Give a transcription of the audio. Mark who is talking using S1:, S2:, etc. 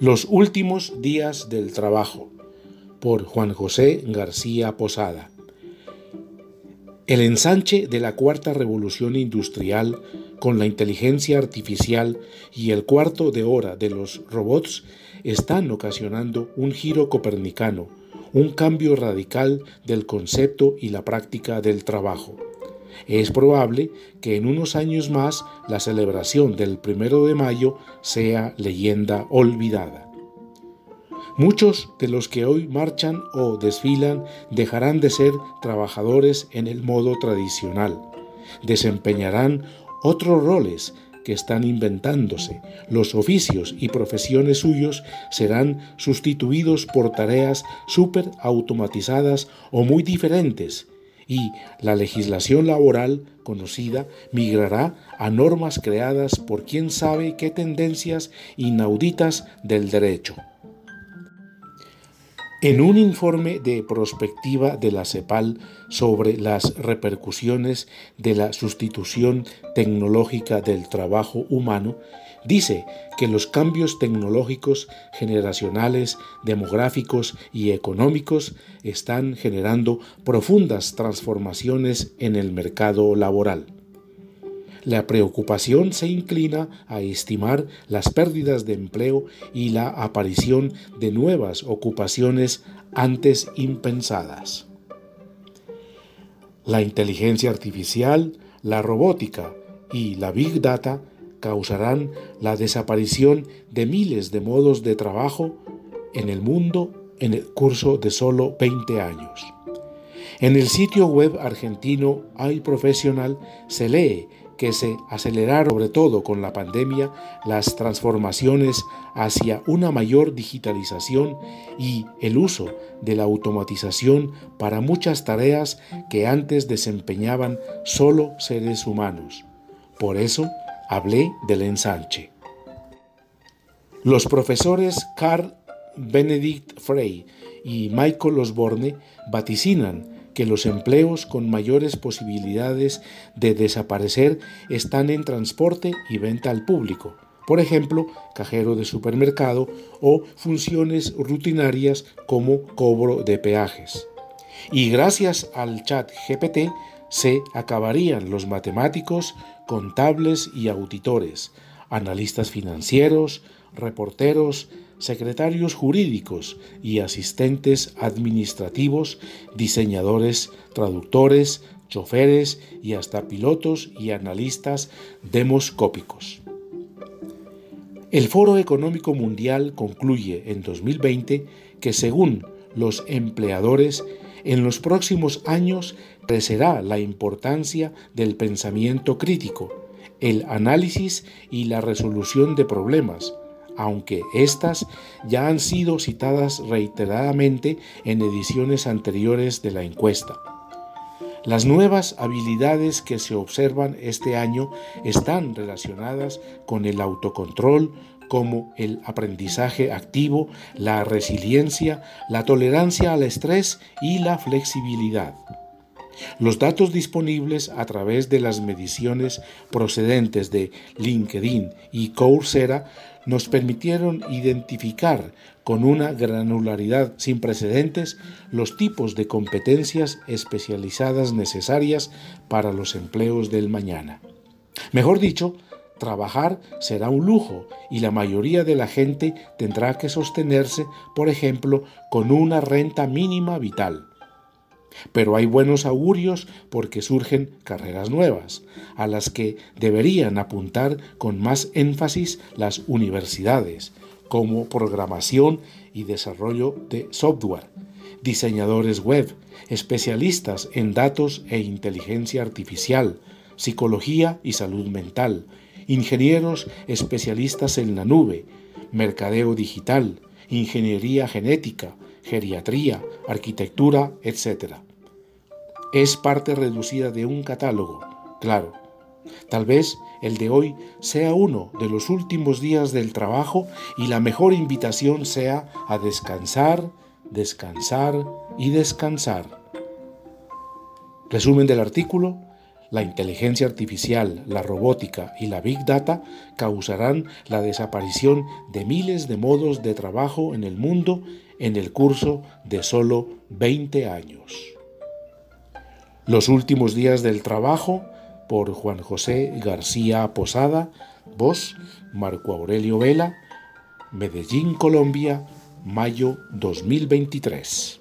S1: Los últimos días del trabajo por Juan José García Posada. El ensanche de la cuarta revolución industrial con la inteligencia artificial y el cuarto de hora de los robots están ocasionando un giro copernicano, un cambio radical del concepto y la práctica del trabajo. Es probable que en unos años más la celebración del primero de mayo sea leyenda olvidada. Muchos de los que hoy marchan o desfilan dejarán de ser trabajadores en el modo tradicional. Desempeñarán otros roles que están inventándose. Los oficios y profesiones suyos serán sustituidos por tareas súper automatizadas o muy diferentes y la legislación laboral conocida migrará a normas creadas por quién sabe qué tendencias inauditas del derecho. En un informe de prospectiva de la CEPAL sobre las repercusiones de la sustitución tecnológica del trabajo humano, dice que los cambios tecnológicos generacionales, demográficos y económicos están generando profundas transformaciones en el mercado laboral. La preocupación se inclina a estimar las pérdidas de empleo y la aparición de nuevas ocupaciones antes impensadas. La inteligencia artificial, la robótica y la big data causarán la desaparición de miles de modos de trabajo en el mundo en el curso de solo 20 años. En el sitio web argentino iProfessional se lee que se aceleraron, sobre todo con la pandemia, las transformaciones hacia una mayor digitalización y el uso de la automatización para muchas tareas que antes desempeñaban solo seres humanos. Por eso hablé del ensanche. Los profesores Carl Benedict Frey y Michael Osborne vaticinan que los empleos con mayores posibilidades de desaparecer están en transporte y venta al público, por ejemplo, cajero de supermercado o funciones rutinarias como cobro de peajes. Y gracias al chat GPT se acabarían los matemáticos, contables y auditores, analistas financieros, reporteros, secretarios jurídicos y asistentes administrativos, diseñadores, traductores, choferes y hasta pilotos y analistas demoscópicos. El Foro Económico Mundial concluye en 2020 que según los empleadores, en los próximos años crecerá la importancia del pensamiento crítico, el análisis y la resolución de problemas, aunque éstas ya han sido citadas reiteradamente en ediciones anteriores de la encuesta. Las nuevas habilidades que se observan este año están relacionadas con el autocontrol, como el aprendizaje activo, la resiliencia, la tolerancia al estrés y la flexibilidad. Los datos disponibles a través de las mediciones procedentes de LinkedIn y Coursera nos permitieron identificar con una granularidad sin precedentes los tipos de competencias especializadas necesarias para los empleos del mañana. Mejor dicho, trabajar será un lujo y la mayoría de la gente tendrá que sostenerse, por ejemplo, con una renta mínima vital. Pero hay buenos augurios porque surgen carreras nuevas, a las que deberían apuntar con más énfasis las universidades, como programación y desarrollo de software, diseñadores web, especialistas en datos e inteligencia artificial, psicología y salud mental, ingenieros especialistas en la nube, mercadeo digital, ingeniería genética, geriatría, arquitectura, etc. Es parte reducida de un catálogo, claro. Tal vez el de hoy sea uno de los últimos días del trabajo y la mejor invitación sea a descansar, descansar y descansar. Resumen del artículo. La inteligencia artificial, la robótica y la big data causarán la desaparición de miles de modos de trabajo en el mundo en el curso de solo 20 años. Los últimos días del trabajo por Juan José García Posada, voz Marco Aurelio Vela, Medellín, Colombia, mayo 2023.